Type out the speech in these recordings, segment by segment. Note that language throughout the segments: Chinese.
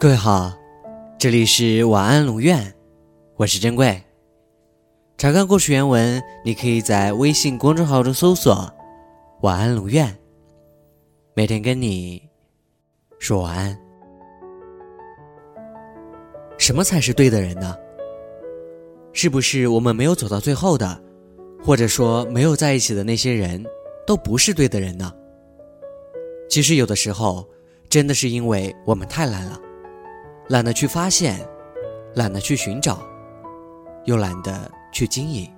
各位好，这里是晚安龙院，我是珍贵。查看故事原文，你可以在微信公众号中搜索“晚安龙院”，每天跟你说晚安。什么才是对的人呢？是不是我们没有走到最后的，或者说没有在一起的那些人，都不是对的人呢？其实有的时候，真的是因为我们太懒了，懒得去发现，懒得去寻找，又懒得去经营，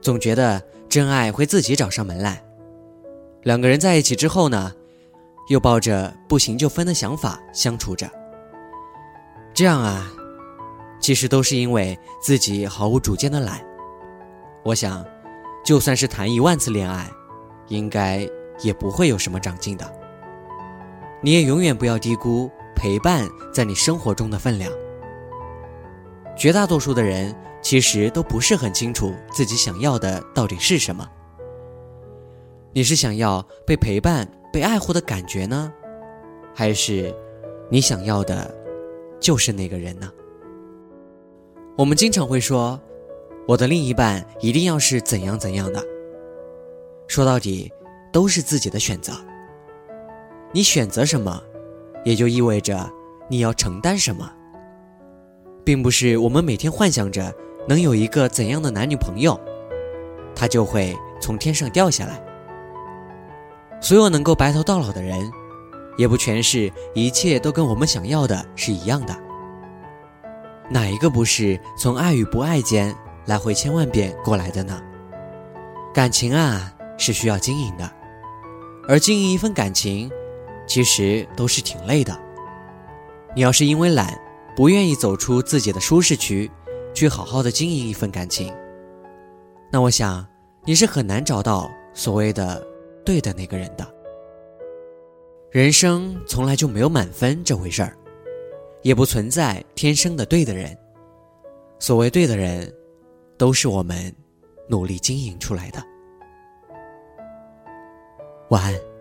总觉得真爱会自己找上门来。两个人在一起之后呢，又抱着不行就分的想法相处着，这样啊。其实都是因为自己毫无主见的懒。我想，就算是谈一万次恋爱，应该也不会有什么长进的。你也永远不要低估陪伴在你生活中的分量。绝大多数的人其实都不是很清楚自己想要的到底是什么。你是想要被陪伴、被爱护的感觉呢，还是你想要的，就是那个人呢？我们经常会说，我的另一半一定要是怎样怎样的。说到底，都是自己的选择。你选择什么，也就意味着你要承担什么，并不是我们每天幻想着能有一个怎样的男女朋友，他就会从天上掉下来。所有能够白头到老的人，也不全是一切都跟我们想要的是一样的。哪一个不是从爱与不爱间来回千万遍过来的呢？感情啊，是需要经营的，而经营一份感情，其实都是挺累的。你要是因为懒，不愿意走出自己的舒适区，去好好的经营一份感情，那我想你是很难找到所谓的对的那个人的。人生从来就没有满分这回事儿。也不存在天生的对的人，所谓对的人，都是我们努力经营出来的。晚安。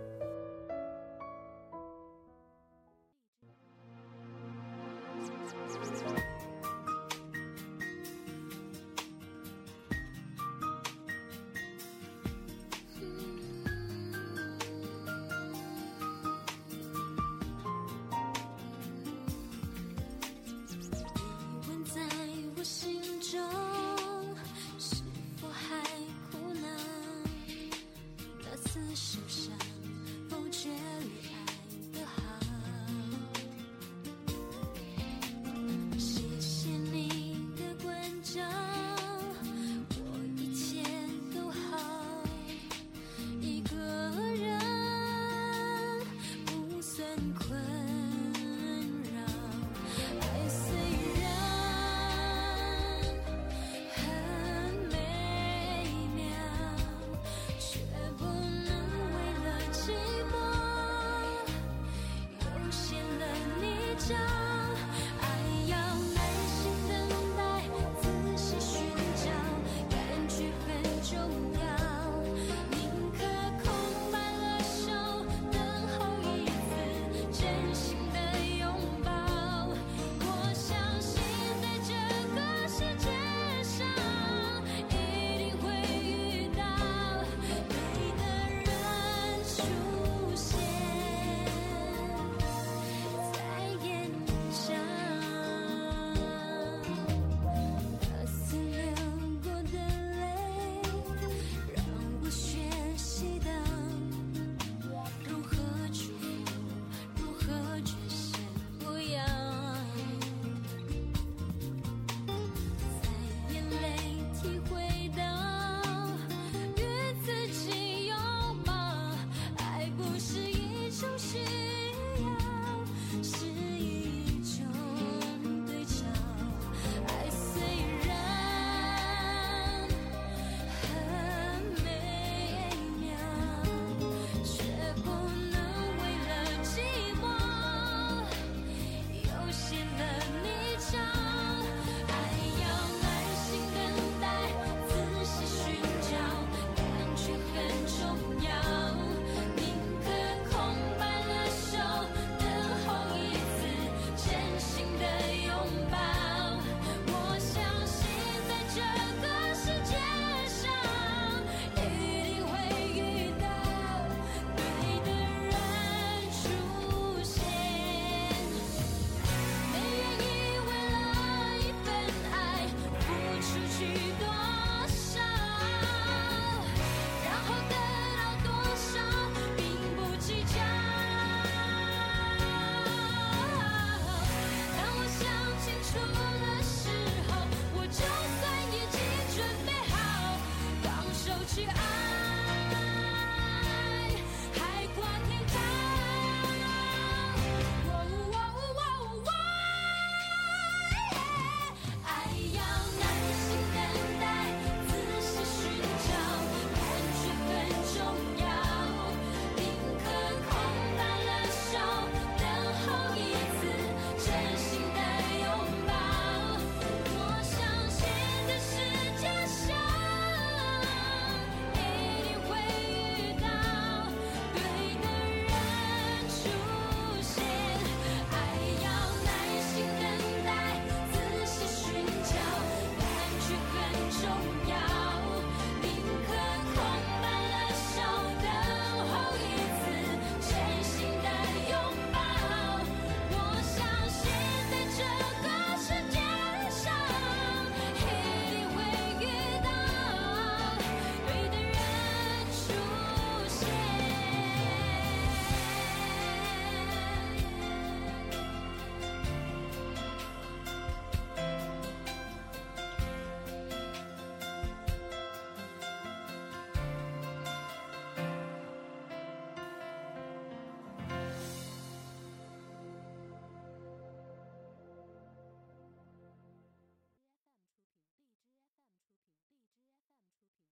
Christmas.